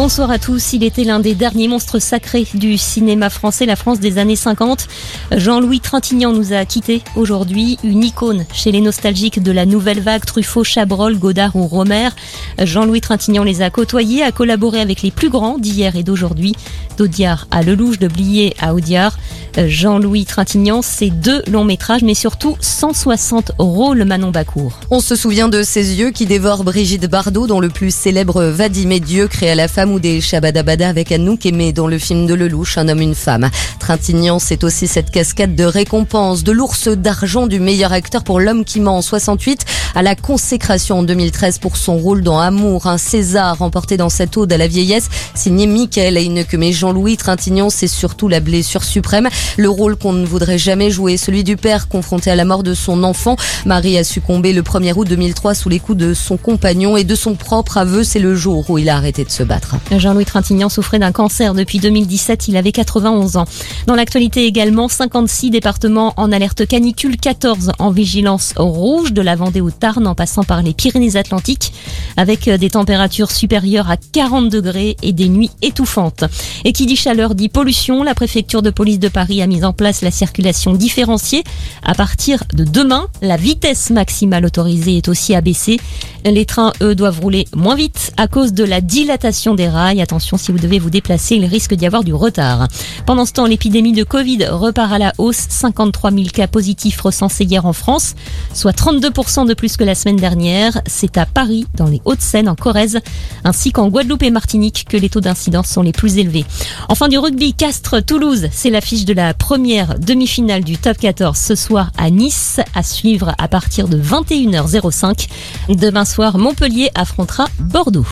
Bonsoir à tous. Il était l'un des derniers monstres sacrés du cinéma français, la France des années 50. Jean-Louis Trintignant nous a quittés aujourd'hui, une icône chez les nostalgiques de la nouvelle vague Truffaut, Chabrol, Godard ou Romer. Jean-Louis Trintignant les a côtoyés, a collaboré avec les plus grands d'hier et d'aujourd'hui, d'Audiard à Lelouch, de Blier à Audiard. Jean-Louis Trintignant, c'est deux longs métrages, mais surtout 160 rôles Manon Bacourt. On se souvient de ses yeux qui dévorent Brigitte Bardot, dont le plus célèbre Vadim et Dieu créé à la femme ou des Shabadabada avec Anouk Aimé dans le film de Lelouch, Un homme, une femme. Trintignant, c'est aussi cette cascade de récompenses, de l'ours d'argent du meilleur acteur pour L'homme qui ment en 68, à la consécration en 2013 pour son rôle dans Amour, un César remporté dans cette ode à la vieillesse, signé Michael Heineke. Mais Jean-Louis Trintignant, c'est surtout la blessure suprême, le rôle qu'on ne voudrait jamais jouer, celui du père confronté à la mort de son enfant. Marie a succombé le 1er août 2003 sous les coups de son compagnon et de son propre aveu, c'est le jour où il a arrêté de se battre. Jean-Louis Trintignant souffrait d'un cancer depuis 2017, il avait 91 ans. Dans l'actualité également, 56 départements en alerte canicule, 14 en vigilance rouge de la Vendée au Tarn en passant par les Pyrénées-Atlantiques avec des températures supérieures à 40 degrés et des nuits étouffantes. Et qui dit chaleur dit pollution, la préfecture de police de Paris a mis en place la circulation différenciée. À partir de demain, la vitesse maximale autorisée est aussi abaissée. Les trains, eux, doivent rouler moins vite à cause de la dilatation des rails. Attention, si vous devez vous déplacer, il risque d'y avoir du retard. Pendant ce temps, l'épidémie de Covid repart à la hausse. 53 000 cas positifs recensés hier en France, soit 32% de plus que la semaine dernière. C'est à Paris, dans les Hauts-de-Seine, en Corrèze, ainsi qu'en Guadeloupe et Martinique que les taux d'incidence sont les plus élevés. Enfin, du rugby, Castres-Toulouse, c'est l'affiche de la première demi-finale du top 14 ce soir à Nice, à suivre à partir de 21h05. Demain soir, Montpellier affrontera Bordeaux.